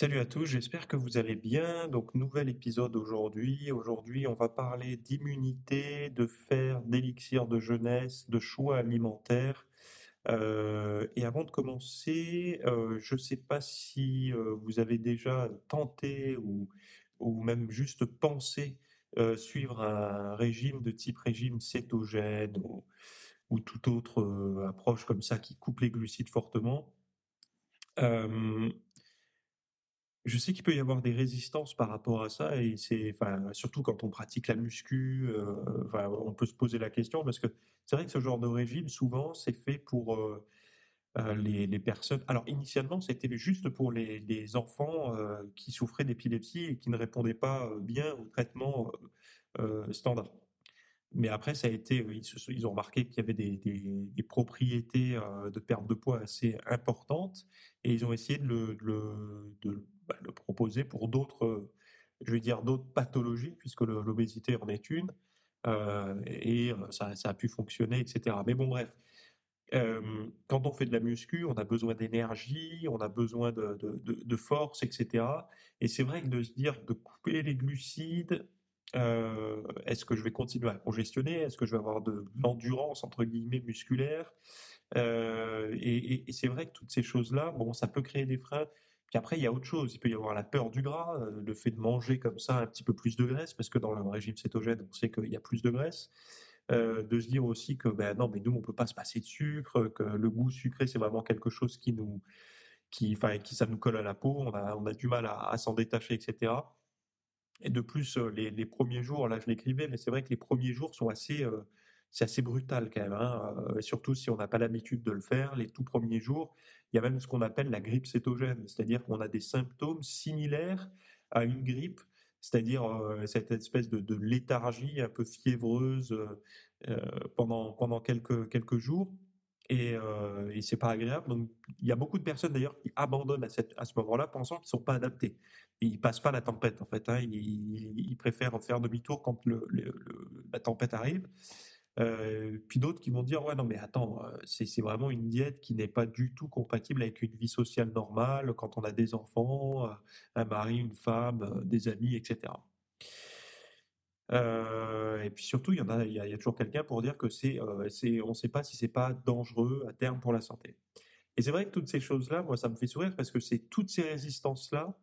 Salut à tous, j'espère que vous allez bien. Donc nouvel épisode aujourd'hui. Aujourd'hui, on va parler d'immunité, de fer, d'élixir de jeunesse, de choix alimentaires. Euh, et avant de commencer, euh, je ne sais pas si euh, vous avez déjà tenté ou, ou même juste pensé suivre un régime de type régime cétogène ou, ou toute autre approche comme ça qui coupe les glucides fortement. Je sais qu'il peut y avoir des résistances par rapport à ça et c'est, surtout quand on pratique la muscu, euh, on peut se poser la question parce que c'est vrai que ce genre de régime, souvent, c'est fait pour euh, euh, les, personnes. Alors, initialement, c'était juste pour les, enfants qui souffraient d'épilepsie et qui ne répondaient pas bien au traitement standard. Mais après, ça a été, ils, ont remarqué qu'il y avait des, propriétés de perte de poids assez importantes et ils ont essayé de le, de le, de bah, le proposer pour d'autres, je vais dire d'autres pathologies, puisque l'obésité en est une, euh, et euh, ça, a pu fonctionner, etc. Mais bon, bref. Euh, quand on fait de la muscu, on a besoin d'énergie, on a besoin de, force, etc. Et c'est vrai que de se dire de couper les glucides, euh, est-ce que je vais continuer à congestionner? Est-ce que je vais avoir de l'endurance entre guillemets musculaire? Euh, Et, et, et c'est vrai que toutes ces choses-là, bon, ça peut créer des freins. Puis après, il y a autre chose. Il peut y avoir la peur du gras, euh, le fait de manger comme ça un petit peu plus de graisse, parce que dans le régime cétogène, on sait qu'il y a plus de graisse. Euh, de se dire aussi que ben non, mais nous, on peut pas se passer de sucre, que le goût sucré, c'est vraiment quelque chose qui nous, qui, enfin, qui ça nous colle à la peau. On a, on a du mal à, s'en détacher, etc. Et de plus, euh, les, les premiers jours, là, je l'écrivais, mais c'est vrai que les premiers jours sont assez c'est assez brutal quand même, hein, euh, surtout si on n'a pas l'habitude de le faire. Les tout premiers jours, il y a même ce qu'on appelle la grippe cétogène, c'est-à-dire qu'on a des symptômes similaires à une grippe, c'est-à-dire euh, cette espèce de, léthargie un peu fiévreuse euh, pendant pendant quelques quelques jours. Et, euh, et c'est pas agréable. Donc, il y a beaucoup de personnes d'ailleurs qui abandonnent à, cette, à ce moment-là, pensant qu'ils sont pas adaptés. Et ils passent pas la tempête en fait. Hein. Ils, préfèrent faire demi-tour quand la tempête arrive. Euh, puis d'autres qui vont dire ouais non mais attends euh, c'est vraiment une diète qui n'est pas du tout compatible avec une vie sociale normale quand on a des enfants, euh, un mari, une femme, des amis, etc. et puis surtout il y en a il y a, toujours quelqu'un pour dire que c'est on ne sait pas si c'est pas dangereux à terme pour la santé. Et c'est vrai que toutes ces choses là moi ça me fait sourire parce que c'est toutes ces résistances là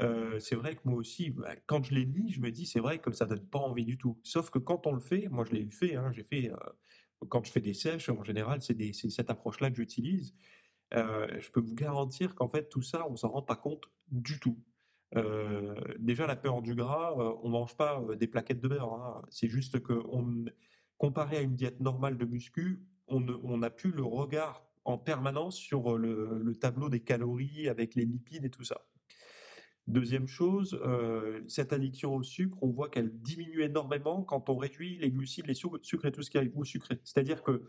euh, c'est vrai que moi aussi, bah, quand je les lis, je me dis c'est vrai que ça donne pas envie du tout. Sauf que quand on le fait, moi je l'ai fait, hein, j'ai fait euh, quand je fais des sèches en général, c'est cette approche-là que j'utilise. Euh, je peux vous garantir qu'en fait tout ça, on s'en rend pas compte du tout. Déjà la peur du gras, on mange pas des plaquettes de beurre. Hein. C'est juste que comparé à une diète normale de muscu, on n'a plus le regard en permanence sur le tableau des calories avec les lipides et tout ça. Deuxième chose, euh, cette addiction au sucre, on voit qu'elle diminue énormément quand on réduit les glucides, les sucres et tout ce qui arrive au sucré. C'est-à-dire que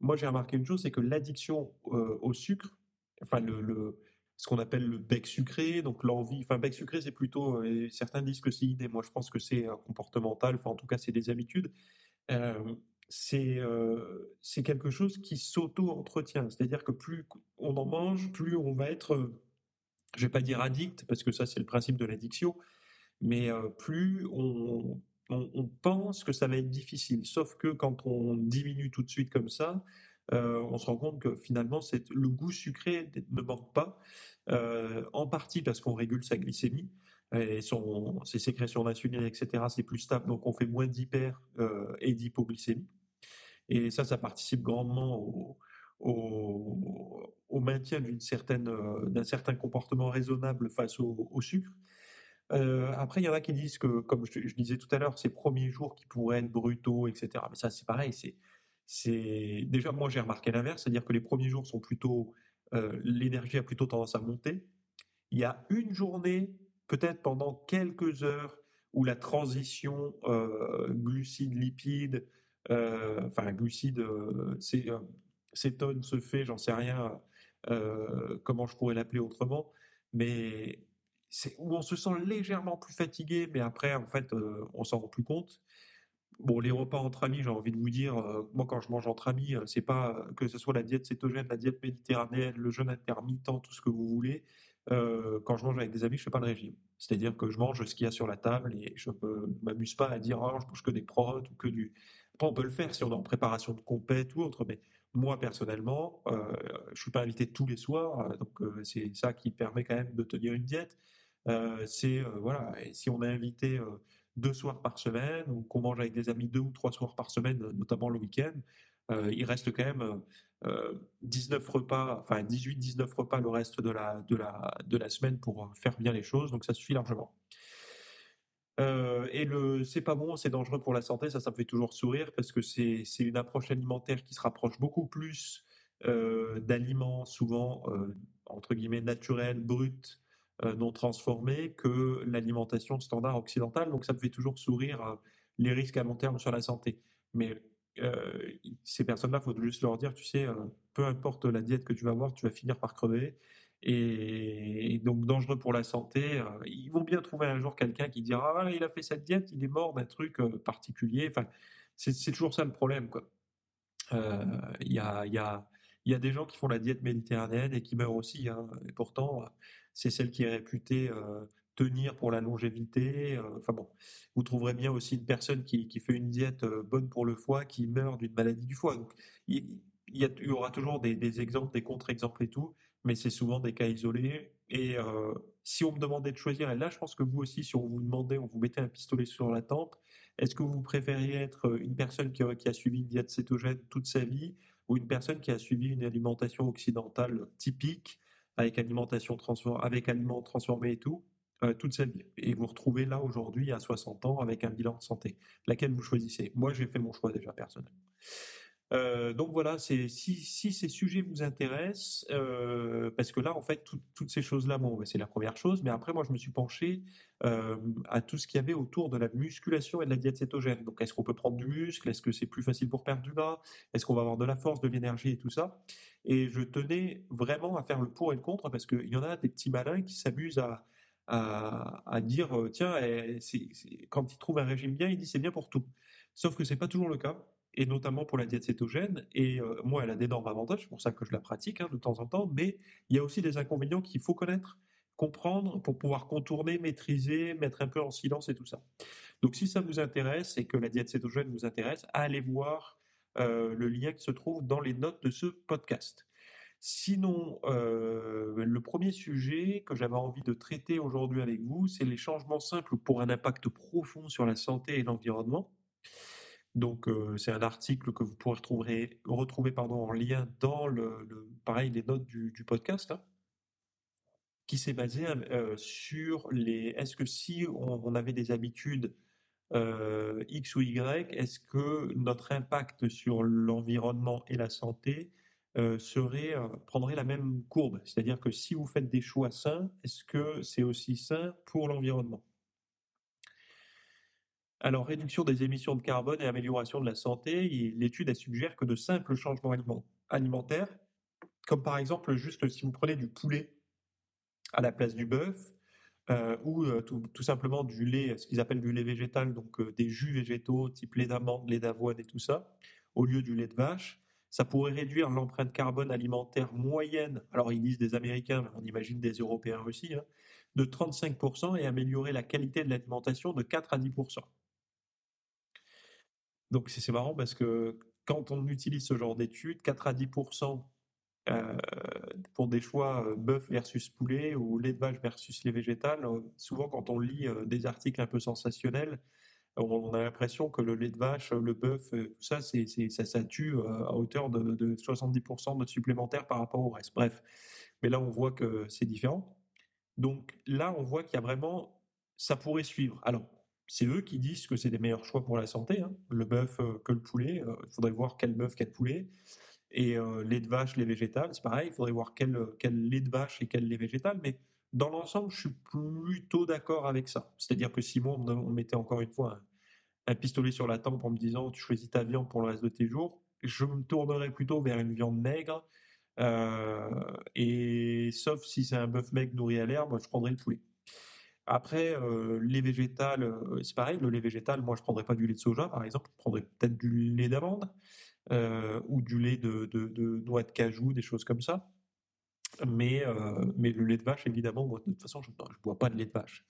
moi j'ai remarqué une chose, c'est que l'addiction euh, au sucre, enfin le, ce qu'on appelle le bec sucré, donc l'envie, enfin bec sucré c'est plutôt, euh, certains disent que c'est idée, moi je pense que c'est comportemental, enfin en tout cas c'est des habitudes. C'est c'est quelque chose qui s'auto-entretient, c'est-à-dire que plus on en mange, plus on va être je vais pas dire addict parce que ça c'est le principe de l'addiction, mais euh, plus on, pense que ça va être difficile. Sauf que quand on diminue tout de suite comme ça, euh, on se rend compte que finalement le goût sucré ne manque pas, euh, en partie parce qu'on régule sa glycémie et ses sécrétions d'insuline, etc. C'est plus stable, donc on fait moins d'hyper et d'hypoglycémie. Et ça, ça participe grandement au, au, maintien d'une certaine euh, d'un certain comportement raisonnable face au, sucre. Euh, après, il y en a qui disent que, comme je, disais tout à l'heure, ces premiers jours qui pourraient être brutaux, etc. Mais ça, c'est pareil. C'est, c'est déjà moi j'ai remarqué l'inverse, c'est-à-dire que les premiers jours sont plutôt euh, l'énergie a plutôt tendance à monter, il y a une journée, peut-être pendant quelques heures, où la transition euh, glucides-lipides, euh, enfin glucides, euh, cétone se fait, j'en sais rien comment je pourrais l'appeler autrement, mais c'est où on se sent légèrement plus fatigué, mais après, en fait, on s'en rend plus compte. Bon, les repas entre amis, j'ai envie de vous dire, moi quand je mange entre amis, c'est pas que ce soit la diète cétogène, la diète méditerranéenne, le jeûne intermittent, tout ce que vous voulez. quand je mange avec des amis, je fais pas de régime. C'est-à-dire que je mange ce qu'il y a sur la table et je ne m'amuse pas à dire oh, je mange que des protes ou que du. Après, on peut le faire si on est en préparation de compète ou autre, mais moi personnellement, euh, je suis pas invité tous les soirs, donc c'est ça qui permet quand même de tenir une diète. c'est voilà, si on est invité deux soirs par semaine ou qu'on mange avec des amis deux ou trois soirs par semaine, notamment le week-end, euh, il reste quand même 19 euh, repas, enfin 18-19 repas le reste de la, de, la, de la semaine pour faire bien les choses, donc ça suffit largement. Euh, et le c'est pas bon, c'est dangereux pour la santé, ça, ça me fait toujours sourire parce que c'est une approche alimentaire qui se rapproche beaucoup plus d'aliments souvent entre guillemets naturels, bruts, non transformés que l'alimentation standard occidentale. Donc ça me fait toujours sourire les risques à long terme sur la santé. Mais euh, ces personnes-là, faut juste leur dire, tu sais, euh, peu importe la diète que tu vas avoir, tu vas finir par crever. Et, donc dangereux pour la santé. Euh, ils vont bien trouver un jour quelqu'un qui dira, ah, il a fait cette diète, il est mort d'un truc particulier. Enfin, c'est toujours ça le problème, quoi. Il y a, des gens qui font la diète méditerranéenne et qui meurent aussi. Hein, et pourtant, c'est celle qui est réputée tenir pour la longévité. Euh, enfin bon, vous trouverez bien aussi une personne qui, fait une diète euh, bonne pour le foie qui meurt d'une maladie du foie. Il, y, aura toujours des, exemples, des contre-exemples et tout, mais c'est souvent des cas isolés. Et euh, si on me demandait de choisir, et là je pense que vous aussi, si on vous demandait, on vous mettait un pistolet sur la tempe, est-ce que vous préfériez être une personne qui, qui, a suivi une diète cétogène toute sa vie ou une personne qui a suivi une alimentation occidentale typique avec alimentation transformée, avec aliments transformés et tout euh, toute sa vie? Et vous retrouvez là aujourd'hui à 60 ans avec un bilan de santé. Laquelle vous choisissez? Moi, j'ai fait mon choix déjà personnel. Euh, donc voilà, si, ces sujets vous intéressent, euh, parce que là, en fait, toutes ces choses-là, bon, c'est la première chose, mais après, moi, je me suis penché à tout ce qu'il y avait autour de la musculation et de la diète cétogène. Donc, est-ce qu'on peut prendre du muscle? Est-ce que c'est plus facile pour perdre du gras? Est-ce qu'on va avoir de la force, de l'énergie et tout ça? Et je tenais vraiment à faire le pour et le contre, parce qu'il y en a des petits malins qui s'amusent à, dire euh, tiens, eh, quand il trouve un régime bien, il dit c'est bien pour tout. Sauf que c'est pas toujours le cas, et notamment pour la diète cétogène. Et euh, moi, elle a d'énormes avantages, c'est pour ça que je la pratique hein, de temps en temps, mais il y a aussi des inconvénients qu'il faut connaître, comprendre pour pouvoir contourner, maîtriser, mettre un peu en silence et tout ça. Donc si ça vous intéresse et que la diète cétogène vous intéresse, allez voir euh, le lien qui se trouve dans les notes de ce podcast. Sinon, euh, le premier sujet que j'avais envie de traiter aujourd'hui avec vous, c'est les changements simples pour un impact profond sur la santé et l'environnement. Donc, euh, c'est un article que vous pourrez retrouver, en lien dans le, pareil, les notes du, podcast, hein, qui s'est basé euh, sur les. Est-ce que si on, avait des habitudes X ou Y, est-ce que notre impact sur l'environnement et la santé euh, serait, euh, prendrait la même courbe? C'est-à-dire que si vous faites des choix sains, est-ce que c'est aussi sain pour l'environnement? Alors, réduction des émissions de carbone et amélioration de la santé, l'étude suggère que de simples changements alimentaires, comme par exemple juste si vous prenez du poulet à la place du bœuf, euh, ou tout, tout, simplement du lait, ce qu'ils appellent du lait végétal, donc des jus végétaux type lait d'amande, lait d'avoine et tout ça, au lieu du lait de vache, ça pourrait réduire l'empreinte carbone alimentaire moyenne, alors ils disent des Américains, mais on imagine des Européens aussi, hein, de 35% et améliorer la qualité de l'alimentation de 4 à 10%. Donc c'est marrant parce que quand on utilise ce genre d'études, 4 à 10% euh, pour des choix euh, bœuf versus poulet ou lait de vache versus lait végétal, euh, souvent quand on lit des articles un peu sensationnels, on a l'impression que le lait de vache, le bœuf, euh, tout ça, c'est, ça, tue euh, à hauteur de, 70% de supplémentaire par rapport au reste. Bref, mais là, on voit que c'est différent. Donc là, on voit qu'il y a vraiment, ça pourrait suivre. Alors, c'est eux qui disent que c'est des meilleurs choix pour la santé, hein. le bœuf euh, que le poulet. Il faudrait voir quel bœuf, quel poulet. Et lait de vache, lait végétal, c'est pareil, il faudrait voir quel, quel lait de vache et quel lait végétal. Mais dans l'ensemble, je suis plutôt d'accord avec ça. C'est-à-dire que si moi, on mettait encore une fois un, pistolet sur la tempe en me disant tu choisis ta viande pour le reste de tes jours, je me tournerais plutôt vers une viande maigre. Euh, et sauf si c'est un bœuf maigre nourri à l'herbe, je prendrais le poulet. Après, euh, les végétales, euh, c'est pareil, le lait végétal, moi je prendrais pas du lait de soja par exemple, je prendrais peut-être du lait d'amande ou du lait de noix de cajou, des choses comme ça. Mais, euh, mais le lait de vache, évidemment, moi, de toute façon, je ne bois pas de lait de vache.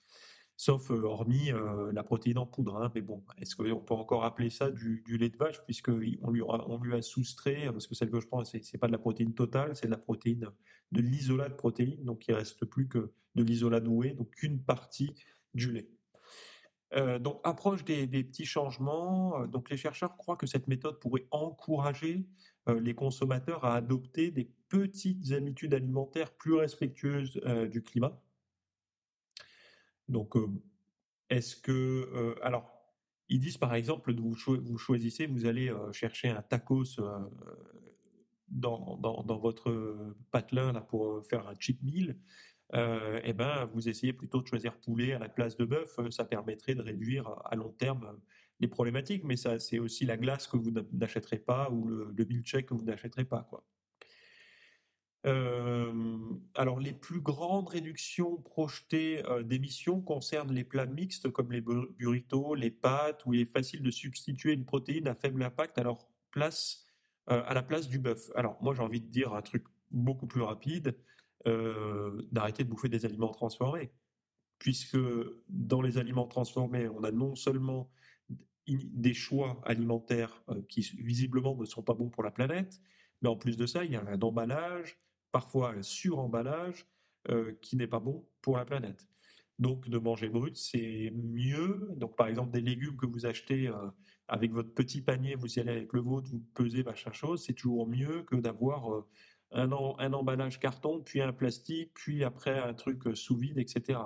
Sauf hormis la protéine en poudre. Hein. Mais bon, est-ce qu'on peut encore appeler ça du, lait de vache puisqu'on lui, on lui a soustrait, parce que celle que je prends, c'est pas de la protéine totale, c'est de la protéine, de l'isolat de protéines, donc il reste plus que de l'isolat noué, donc une partie du lait. donc, approche des, petits changements. Donc, les chercheurs croient que cette méthode pourrait encourager les consommateurs à adopter des petites habitudes alimentaires plus respectueuses du climat. Donc, est-ce que... Alors, ils disent par exemple, vous, vous choisissez, vous allez chercher un tacos dans, dans, votre patelin là, pour faire un cheap meal. eh ben, vous essayez plutôt de choisir poulet à la place de bœuf. Ça permettrait de réduire à long terme les problématiques, mais ça, c'est aussi la glace que vous n'achèterez pas ou le, le milkshake que vous n'achèterez pas, quoi. Alors, les plus grandes réductions projetées d'émissions concernent les plats mixtes comme les burritos, les pâtes, où il est facile de substituer une protéine à faible impact à, leur place, à la place du bœuf. Alors, moi, j'ai envie de dire un truc beaucoup plus rapide d'arrêter de bouffer des aliments transformés. Puisque dans les aliments transformés, on a non seulement des choix alimentaires qui visiblement ne sont pas bons pour la planète, mais en plus de ça, il y a un emballage, parfois un suremballage euh, qui n'est pas bon pour la planète. Donc de manger brut, c'est mieux. Donc par exemple des légumes que vous achetez euh, avec votre petit panier, vous y allez avec le vôtre, vous pesez machin chose, c'est toujours mieux que d'avoir euh, un, un, emballage carton, puis un plastique, puis après un truc sous vide, etc.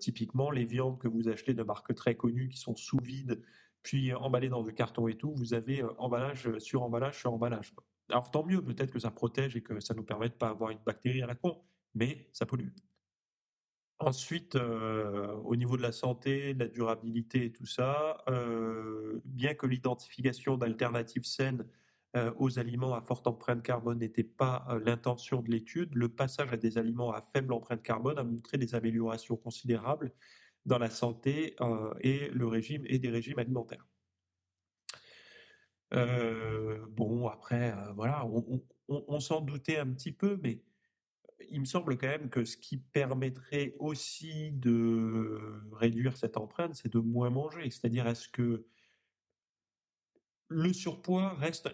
typiquement, les viandes que vous achetez de marques très connues qui sont sous vide, puis emballées dans du carton et tout, vous avez emballage sur emballage sur emballage. Alors tant mieux, peut-être que ça protège et que ça nous permet de pas avoir une bactérie à la con, mais ça pollue. Ensuite, euh, au niveau de la santé, de la durabilité et tout ça, euh, bien que l'identification d'alternatives saines euh, aux aliments à forte empreinte carbone n'était pas l'intention de l'étude, le passage à des aliments à faible empreinte carbone a montré des améliorations considérables dans la santé et le régime et des régimes alimentaires. Euh, bon, après, euh, voilà, on, s'en doutait un petit peu, mais il me semble quand même que ce qui permettrait aussi de réduire cette empreinte, c'est de moins manger. C'est-à-dire, est-ce que le surpoids reste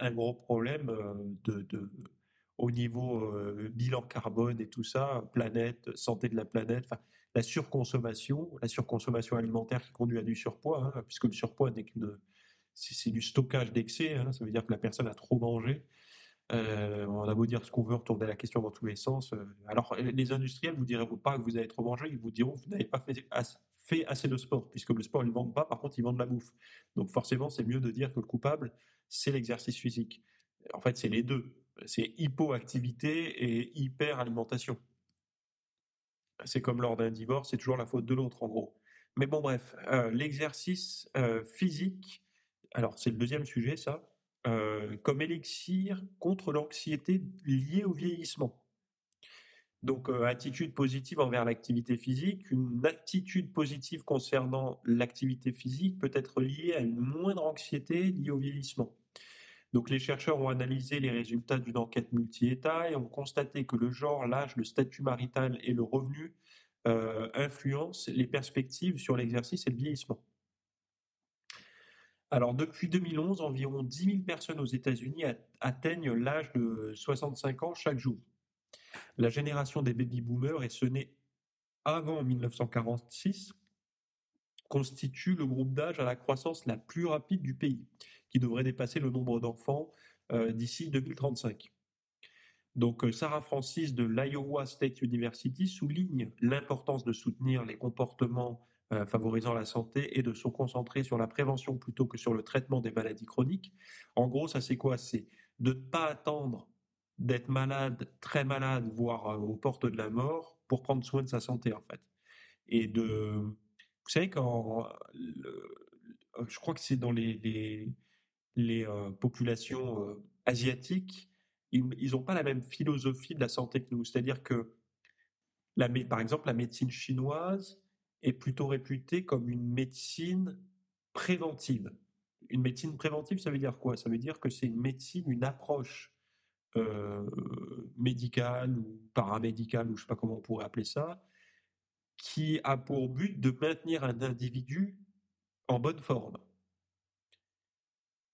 un, gros problème euh, de, au niveau bilan carbone et tout ça, planète, santé de la planète, la surconsommation, la surconsommation alimentaire qui conduit à du surpoids, hein, puisque le surpoids n'est qu'une c'est du stockage d'excès, hein, ça veut dire que la personne a trop mangé. Euh, on a beau dire ce qu'on veut, retourner la question dans tous les sens. Euh. alors, les industriels vous diront pas que vous avez trop mangé, ils vous diront que vous n'avez pas fait, assez de sport, puisque le sport, ils ne vendent pas, par contre, ils vendent la bouffe. Donc, forcément, c'est mieux de dire que le coupable, c'est l'exercice physique. En fait, c'est les deux. C'est hypoactivité et hyper-alimentation. C'est comme lors d'un divorce, c'est toujours la faute de l'autre, en gros. Mais bon, bref, euh, l'exercice physique alors c'est le deuxième sujet, ça, euh, comme élixir contre l'anxiété liée au vieillissement. Donc, euh, attitude positive envers l'activité physique. Une attitude positive concernant l'activité physique peut être liée à une moindre anxiété liée au vieillissement. Donc, les chercheurs ont analysé les résultats d'une enquête multi-État et ont constaté que le genre, l'âge, le statut marital et le revenu euh, influencent les perspectives sur l'exercice et le vieillissement. Alors, depuis 2011, environ 10 000 personnes aux États-Unis atteignent l'âge de 65 ans chaque jour. La génération des baby-boomers, et ce n'est avant 1946, constitue le groupe d'âge à la croissance la plus rapide du pays, qui devrait dépasser le nombre d'enfants euh, d'ici 2035. Donc, euh, Sarah Francis de l'Iowa State University souligne l'importance de soutenir les comportements euh, favorisant la santé et de se concentrer sur la prévention plutôt que sur le traitement des maladies chroniques. En gros, ça c'est quoi? C'est de ne pas attendre d'être malade, très malade, voire euh, aux portes de la mort, pour prendre soin de sa santé en fait. Et de, vous savez quand je crois que c'est dans les les, les populations asiatiques, ils n'ont pas la même philosophie de la santé que nous. C'est-à-dire que la, par exemple, la médecine chinoise est plutôt réputée comme une médecine préventive. Une médecine préventive, ça veut dire quoi? Ça veut dire que c'est une médecine, une approche euh, médicale ou paramédicale, ou je ne sais pas comment on pourrait appeler ça, qui a pour but de maintenir un individu en bonne forme.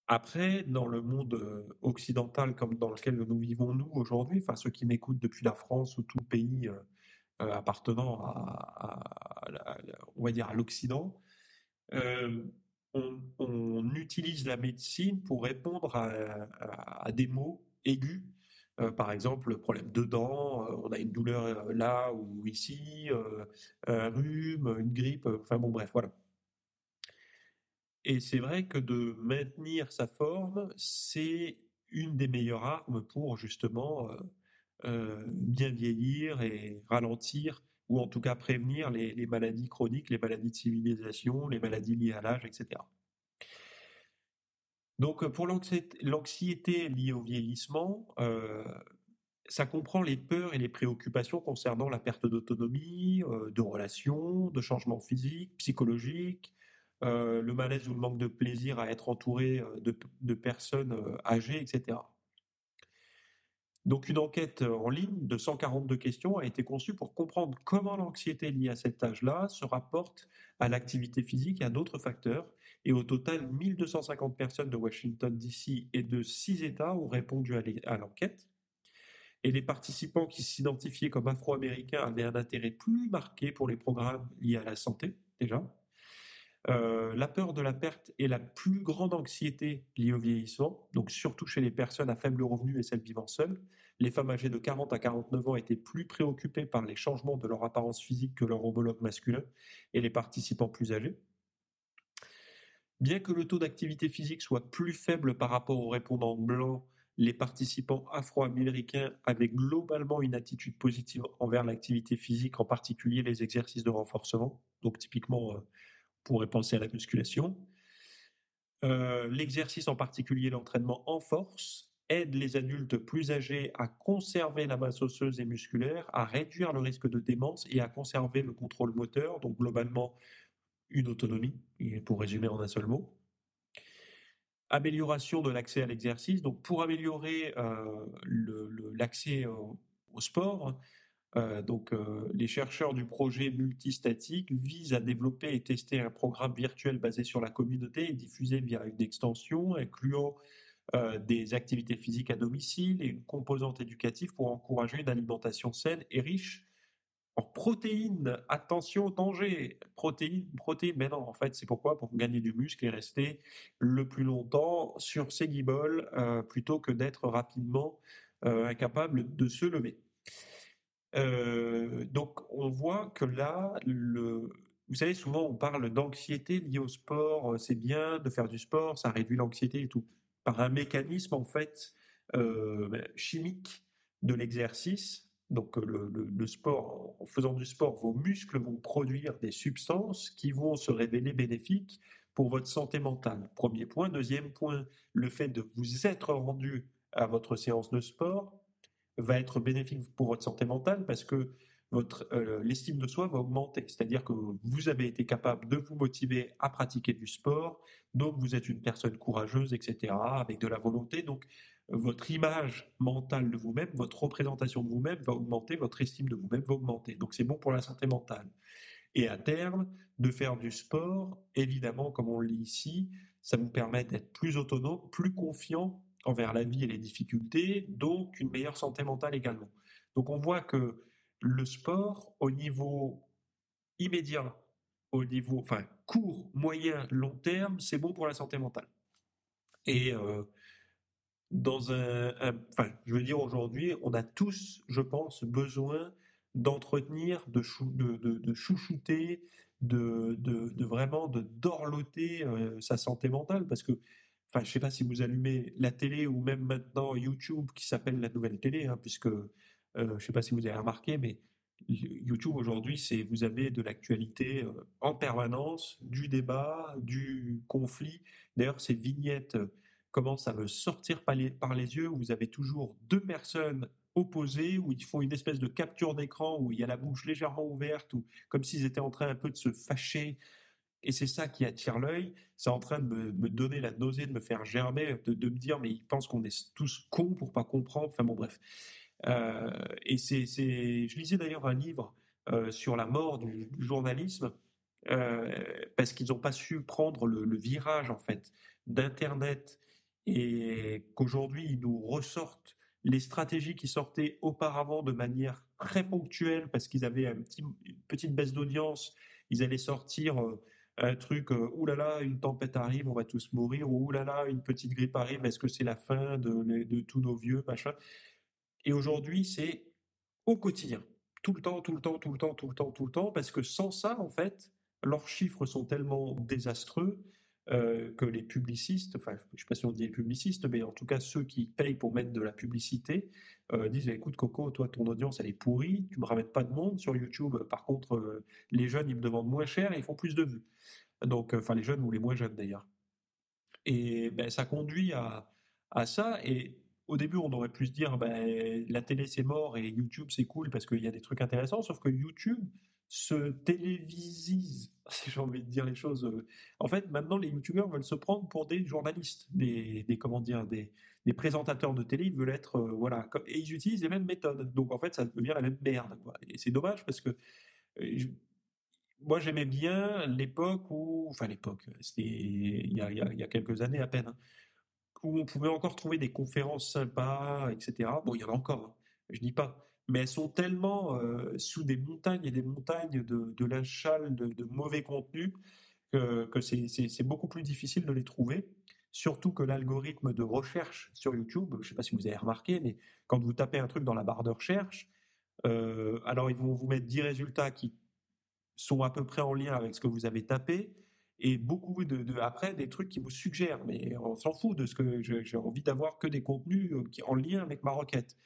Après, dans le monde euh, occidental comme dans lequel nous vivons nous aujourd'hui, enfin ceux qui m'écoutent depuis la France ou tout pays euh, euh, appartenant à, on va dire à l'Occident, on, utilise la médecine pour répondre à, des mots aigus. par exemple, problème de dents, on a une douleur là ou ici, un rhume, une grippe, enfin bon bref, voilà. Et c'est vrai que de maintenir sa forme, c'est une des meilleures armes pour justement euh, euh, bien vieillir et ralentir, ou en tout cas prévenir les, maladies chroniques, les maladies de civilisation, les maladies liées à l'âge, etc. Donc pour l'anxiété liée au vieillissement, euh, ça comprend les peurs et les préoccupations concernant la perte d'autonomie, de relations, de changements physiques, psychologiques, euh, le malaise ou le manque de plaisir à être entouré euh, de, personnes euh, âgées, etc. Donc une enquête en ligne de 142 questions a été conçue pour comprendre comment l'anxiété liée à cet âge-là se rapporte à l'activité physique et à d'autres facteurs. Et au total, 1250 personnes de Washington, D.C. et de 6 États ont répondu à l'enquête. Et les participants qui s'identifiaient comme afro-américains avaient un intérêt plus marqué pour les programmes liés à la santé, déjà. Euh, la peur de la perte est la plus grande anxiété liée au vieillissement, donc surtout chez les personnes à faible revenu et celles vivant seules. Les femmes âgées de 40 à 49 ans étaient plus préoccupées par les changements de leur apparence physique que leurs homologues masculins et les participants plus âgés. Bien que le taux d'activité physique soit plus faible par rapport aux répondants blancs, les participants afro-américains avaient globalement une attitude positive envers l'activité physique, en particulier les exercices de renforcement. Donc typiquement, euh, pourrait penser à la musculation. Euh, l'exercice en particulier, l'entraînement en force, aide les adultes plus âgés à conserver la masse osseuse et musculaire, à réduire le risque de démence et à conserver le contrôle moteur, donc globalement une autonomie, pour résumer en un seul mot. Amélioration de l'accès à l'exercice, donc pour améliorer euh, l'accès au sport, euh, donc, euh, les chercheurs du projet multistatique visent à développer et tester un programme virtuel basé sur la communauté et diffusé via une extension incluant euh, des activités physiques à domicile et une composante éducative pour encourager une alimentation saine et riche en protéines. Attention au danger, protéines, protéines. Mais non, en fait, c'est pourquoi? Pour gagner du muscle et rester le plus longtemps sur ses guiboles plutôt que d'être rapidement incapable de se lever. Donc on voit que là, vous savez, souvent on parle d'anxiété liée au sport, c'est bien de faire du sport, ça réduit l'anxiété et tout. Par un mécanisme en fait ben, chimique de l'exercice, donc le, le, sport, en faisant du sport, vos muscles vont produire des substances qui vont se révéler bénéfiques pour votre santé mentale. Premier point. Deuxième point, le fait de vous être rendu à votre séance de sport va être bénéfique pour votre santé mentale parce que votre euh, l'estime de soi va augmenter. C'est-à-dire que vous avez été capable de vous motiver à pratiquer du sport, donc vous êtes une personne courageuse, etc., avec de la volonté. Donc votre image mentale de vous-même, votre représentation de vous-même va augmenter, votre estime de vous-même va augmenter. Donc c'est bon pour la santé mentale. Et à terme, de faire du sport, évidemment, comme on le lit ici, ça vous permet d'être plus autonome, plus confiant envers la vie et les difficultés, donc une meilleure santé mentale également. Donc on voit que le sport au niveau immédiat, au niveau enfin court, moyen, long terme, c'est bon pour la santé mentale. Et euh, dans un, enfin, je veux dire aujourd'hui, on a tous, je pense, besoin d'entretenir, de, de, chouchouter, de, vraiment de dorloter euh, sa santé mentale, parce que enfin, je sais pas si vous allumez la télé ou même maintenant YouTube qui s'appelle la nouvelle télé, hein, puisque euh, je sais pas si vous avez remarqué, mais YouTube aujourd'hui, c'est vous avez de l'actualité en permanence, du débat, du conflit. D'ailleurs, ces vignettes commencent à me sortir par les, yeux. Vous avez toujours deux personnes opposés où ils font une espèce de capture d'écran où il y a la bouche légèrement ouverte ou comme s'ils étaient en train un peu de se fâcher. Et c'est ça qui attire l'œil. C'est en train de me, donner la nausée, de me faire germer, de, me dire mais ils pensent qu'on est tous cons pour pas comprendre. Enfin bon bref. Euh, et c'est, je lisais d'ailleurs un livre euh, sur la mort du, journalisme euh, parce qu'ils n'ont pas su prendre le, virage en fait d'Internet et qu'aujourd'hui ils nous ressortent les stratégies qui sortaient auparavant de manière très ponctuelle parce qu'ils avaient une petite baisse d'audience, ils allaient sortir un truc, euh, oulala, une tempête arrive, on va tous mourir, ou oulala, une petite grippe arrive, est-ce que c'est la fin de, de, tous nos vieux, machin? Et aujourd'hui, c'est au quotidien, tout le temps, tout le temps, tout le temps, tout le temps, tout le temps, parce que sans ça, en fait, leurs chiffres sont tellement désastreux euh, que les publicistes, enfin, je ne sais pas si on dit les publicistes, mais en tout cas ceux qui payent pour mettre de la publicité, euh, disent écoute Coco, toi ton audience elle est pourrie, tu me ramènes pas de monde sur YouTube. Par contre, euh, les jeunes ils me demandent moins cher et ils font plus de vues. Donc, enfin les jeunes ou les moins jeunes d'ailleurs. Et ben, ça conduit à, à ça. Et au début, on aurait pu se dire ben, la télé c'est mort et YouTube c'est cool parce qu'il y a des trucs intéressants. Sauf que YouTube se télévisise, si j'ai envie de dire les choses. Euh, en fait, maintenant, les youtubeurs veulent se prendre pour des journalistes, des, comment dire, des, présentateurs de télé, ils veulent être, euh, voilà, et ils utilisent les mêmes méthodes. Donc, en fait, ça devient la même merde. Et c'est dommage parce que euh, moi, j'aimais bien l'époque où, enfin, l'époque, c'était il y a, y a, quelques années à peine, hein, où on pouvait encore trouver des conférences sympas, etc. Bon, il y en a encore, hein, je dis pas mais elles sont tellement euh, sous des montagnes et des montagnes de, de de, mauvais contenu, que, c'est beaucoup plus difficile de les trouver. Surtout que l'algorithme de recherche sur YouTube, je ne sais pas si vous avez remarqué, mais quand vous tapez un truc dans la barre de recherche, euh, alors ils vont vous mettre 10 résultats qui sont à peu près en lien avec ce que vous avez tapé, et beaucoup de, après des trucs qui vous suggèrent, mais on s'en fout de ce que j'ai envie d'avoir que des contenus euh, qui en lien avec ma requête.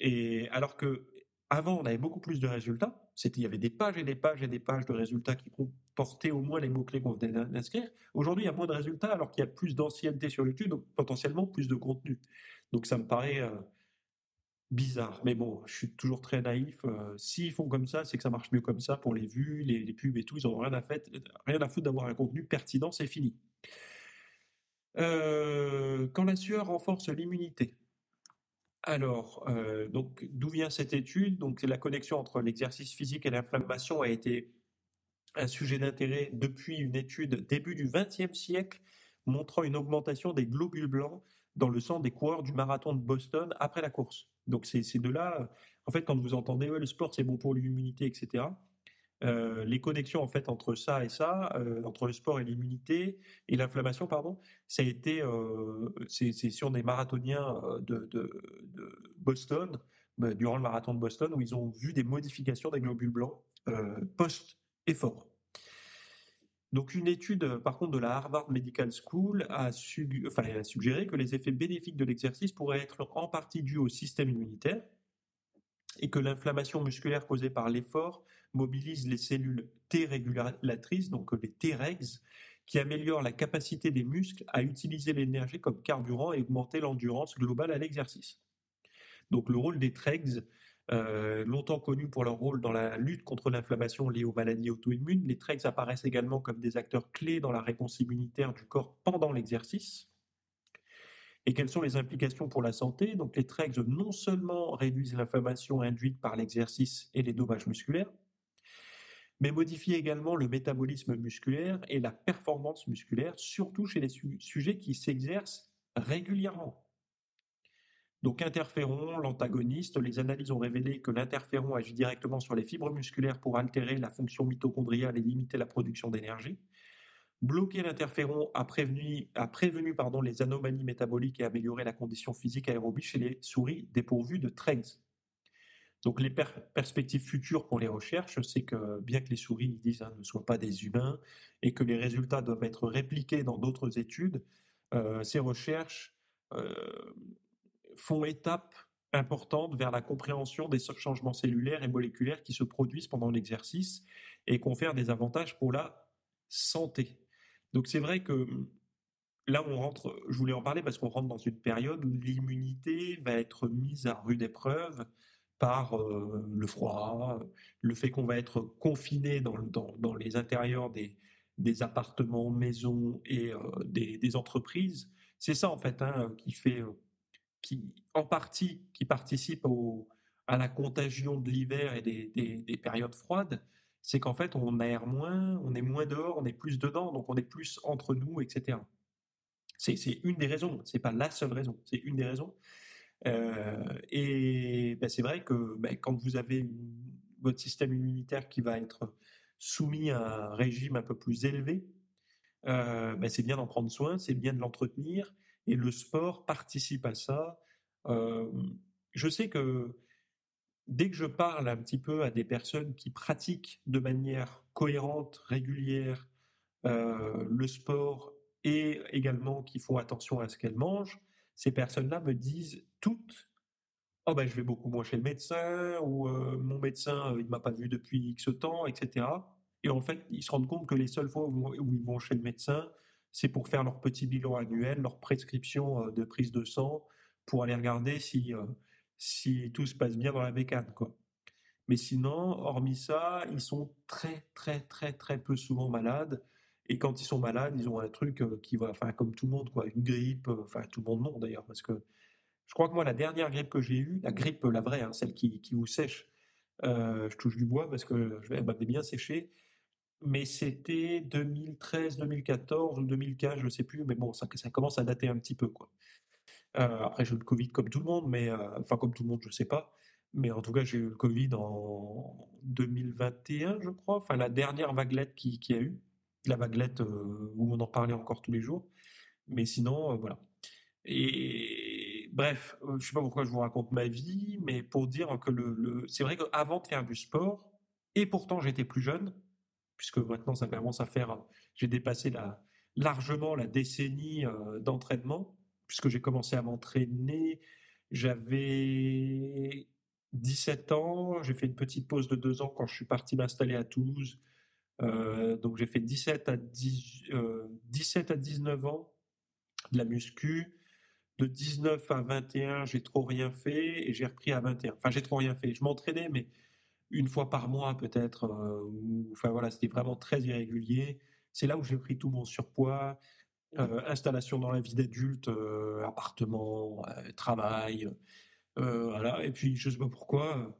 Et alors que avant, on avait beaucoup plus de résultats. Il y avait des pages et des pages et des pages de résultats qui comportaient au moins les mots-clés qu'on venait d'inscrire. Aujourd'hui, il y a moins de résultats alors qu'il y a plus d'ancienneté sur YouTube, donc potentiellement plus de contenu. Donc ça me paraît euh, bizarre. Mais bon, je suis toujours très naïf. Euh, s'ils font comme ça, c'est que ça marche mieux comme ça pour les vues, les, pubs et tout. Ils n'ont rien à, rien à foutre d'avoir un contenu pertinent, c'est fini. Euh, quand la sueur renforce l'immunité, alors, euh, donc, d'où vient cette étude? Donc, la connexion entre l'exercice physique et l'inflammation a été un sujet d'intérêt depuis une étude début du XXe siècle montrant une augmentation des globules blancs dans le sang des coureurs du marathon de Boston après la course. Donc, c'est de là, en fait, quand vous entendez le sport c'est bon pour l'immunité, etc. Euh, les connexions en fait entre ça et ça, euh, entre le sport et l'immunité et l'inflammation, pardon, ça a été, euh, c'est sur des marathoniens de, Boston, bah, durant le marathon de Boston, où ils ont vu des modifications des globules blancs post-effort. Donc une étude, par contre, de la Harvard Medical School a, a suggéré que les effets bénéfiques de l'exercice pourraient être en partie dus au système immunitaire, et que l'inflammation musculaire causée par l'effort mobilise les cellules T régulatrices, donc les Tregs, qui améliorent la capacité des muscles à utiliser l'énergie comme carburant et augmenter l'endurance globale à l'exercice. Donc le rôle des Tregs, euh, longtemps connus pour leur rôle dans la lutte contre l'inflammation liée aux maladies auto-immunes, les Tregs apparaissent également comme des acteurs clés dans la réponse immunitaire du corps pendant l'exercice. Et quelles sont les implications pour la santé? Donc les TREX non seulement réduisent l'inflammation induite par l'exercice et les dommages musculaires, mais modifient également le métabolisme musculaire et la performance musculaire, surtout chez les sujets qui s'exercent régulièrement. Donc interféron, l'antagoniste, les analyses ont révélé que l'interféron agit directement sur les fibres musculaires pour altérer la fonction mitochondriale et limiter la production d'énergie. Bloquer l'interféron a prévenu, les anomalies métaboliques et amélioré la condition physique aérobie chez les souris dépourvues de TREGS. Donc les perspectives futures pour les recherches, c'est que bien que les souris disent hein, ne soient pas des humains et que les résultats doivent être répliqués dans d'autres études, euh, ces recherches euh, font étape importante vers la compréhension des changements cellulaires et moléculaires qui se produisent pendant l'exercice et confèrent des avantages pour la santé. Donc c'est vrai que là, on rentre, je voulais en parler parce qu'on rentre dans une période où l'immunité va être mise à rude épreuve par euh, le froid, le fait qu'on va être confiné dans, les intérieurs des, appartements, maisons et euh, des, entreprises. C'est ça en fait hein, qui fait euh, qui, en partie, qui participe à la contagion de l'hiver et des, périodes froides, c'est qu'en fait, on aère moins, on est moins dehors, on est plus dedans, donc on est plus entre nous, etc. C'est une des raisons, c'est pas la seule raison, c'est une des raisons. Euh, et ben, c'est vrai que ben, quand vous avez votre système immunitaire qui va être soumis à un régime un peu plus élevé, euh, ben, c'est bien d'en prendre soin, c'est bien de l'entretenir, et le sport participe à ça. Euh, je sais que dès que je parle un petit peu à des personnes qui pratiquent de manière cohérente, régulière, euh, le sport et également qui font attention à ce qu'elles mangent, ces personnes-là me disent toutes Oh ben je vais beaucoup moins chez le médecin ou euh, mon médecin il m'a pas vu depuis X temps, etc. Et en fait, ils se rendent compte que les seules fois où ils vont chez le médecin, c'est pour faire leur petit bilan annuel, leur prescription euh, de prise de sang, pour aller regarder si, euh, si tout se passe bien dans la bécane. Quoi. Mais sinon, hormis ça, ils sont très, très, très, très peu souvent malades. Et quand ils sont malades, ils ont un truc euh, qui va, enfin, comme tout le monde, quoi, une grippe, enfin, tout le monde non d'ailleurs, parce que je crois que moi, la dernière grippe que j'ai eue, la grippe, la vraie, hein, celle qui, qui vous sèche, je touche du bois parce que je m'avais bien séché, mais c'était 2013, 2014 ou 2015, je ne sais plus, mais bon, ça, ça commence à dater un petit peu, quoi. Euh, après, j'ai eu le Covid comme tout le monde, mais euh, enfin comme tout le monde, je sais pas, mais en tout cas, j'ai eu le Covid en 2021, je crois, enfin la dernière vaguelette qui, qui a eu, la vaguelette euh, où on en parlait encore tous les jours, mais sinon, voilà. Et bref, je ne sais pas pourquoi je vous raconte ma vie, mais pour dire que le, c'est vrai qu'avant de faire du sport, et pourtant j'étais plus jeune, puisque maintenant ça commence à faire, j'ai dépassé la, largement la décennie euh, d'entraînement, puisque j'ai commencé à m'entraîner, j'avais 17 ans, j'ai fait une petite pause de deux ans quand je suis parti m'installer à Toulouse, euh, donc j'ai fait 17 à, 17 euh, à 19 ans de la muscu, de 19 à 21, j'ai trop rien fait et j'ai repris à 21. Enfin, j'ai trop rien fait. Je m'entraînais, mais une fois par mois peut-être. Euh, enfin voilà, c'était vraiment très irrégulier. C'est là où j'ai pris tout mon surpoids, euh, installation dans la vie d'adulte, euh, appartement, travail, voilà. Et puis je sais pas pourquoi.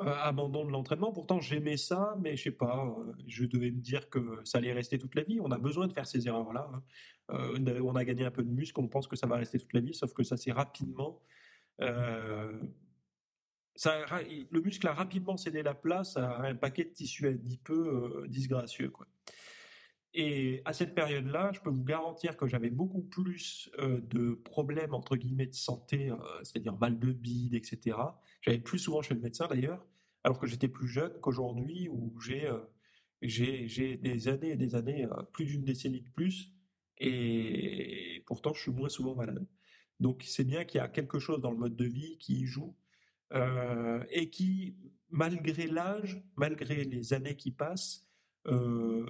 abandon de l'entraînement. Pourtant, j'aimais ça, mais je sais pas, je devais me dire que ça allait rester toute la vie. On a besoin de faire ces erreurs-là. Hein. on a gagné un peu de muscle, on pense que ça va rester toute la vie, sauf que ça s'est rapidement le muscle a rapidement cédé la place à un paquet de tissus adipeux euh, disgracieux. Quoi. Et à cette période-là, je peux vous garantir que j'avais beaucoup plus euh, de problèmes, entre guillemets, de santé, euh, c'est-à-dire mal de bide, etc. J'allais plus souvent chez le médecin d'ailleurs, alors que j'étais plus jeune qu'aujourd'hui, où j'ai, j'ai, des années et des années, plus d'une décennie de plus, et pourtant je suis moins souvent malade. Donc c'est bien qu'il y a quelque chose dans le mode de vie qui joue euh, et qui, malgré l'âge, malgré les années qui passent, euh,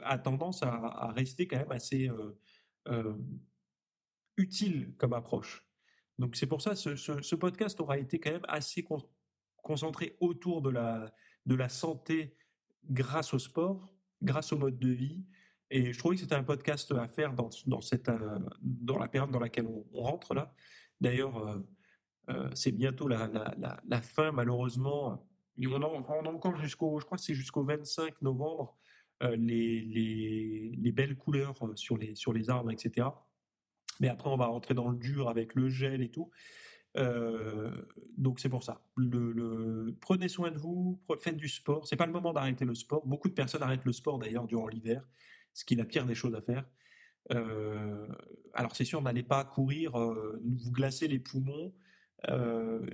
a tendance à, rester quand même assez euh, utile comme approche. Donc c'est pour ça ce, ce, podcast aura été quand même assez concentré autour de la, santé grâce au sport, grâce au mode de vie. Et je trouvais que c'était un podcast à faire dans, cette, dans la période dans laquelle on, on rentre là. D'ailleurs, euh, c'est bientôt la, fin, malheureusement. On a, encore jusqu'au, je crois c'est jusqu'au 25 novembre, euh, les, les, belles couleurs euh, sur les, sur les arbres, etc. Mais après, on va rentrer dans le dur avec le gel et tout. donc c'est pour ça. Le, prenez soin de vous, faites du sport. C'est pas le moment d'arrêter le sport. Beaucoup de personnes arrêtent le sport d'ailleurs durant l'hiver, ce qui est la pire des choses à faire. alors c'est sûr, n'allez pas courir, vous glacer les poumons euh,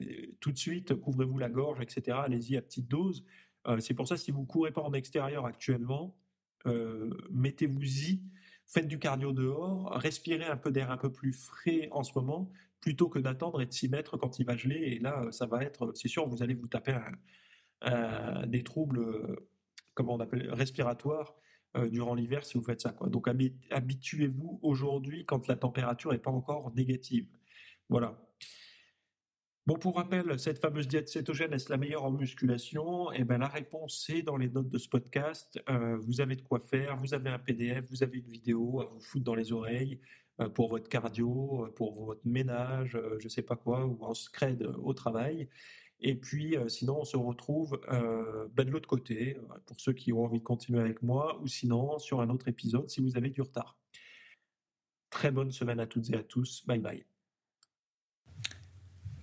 tout de suite, couvrez-vous la gorge, etc. Allez-y à petite dose. Euh, c'est pour ça, si vous courez pas en extérieur actuellement, euh, mettez-vous-y, faites du cardio dehors, respirez un peu d'air un peu plus frais en ce moment plutôt que d'attendre et de s'y mettre quand il va geler. Et là, ça va être, c'est sûr, vous allez vous taper des troubles, comment on appelle, respiratoires durant l'hiver si vous faites ça. Donc habituez-vous aujourd'hui quand la température n'est pas encore négative. Voilà. Bon, pour rappel, cette fameuse diète cétogène, est-ce la meilleure en musculation? Eh bien, la réponse, c'est dans les notes de ce podcast. Euh, vous avez de quoi faire, vous avez un PDF, vous avez une vidéo à vous foutre dans les oreilles euh, pour votre cardio, euh, pour votre ménage, je ne sais pas quoi, ou en scred au travail. Et puis, sinon, on se retrouve ben, de l'autre côté, pour ceux qui ont envie de continuer avec moi, ou sinon, sur un autre épisode, si vous avez du retard. Très bonne semaine à toutes et à tous. Bye bye.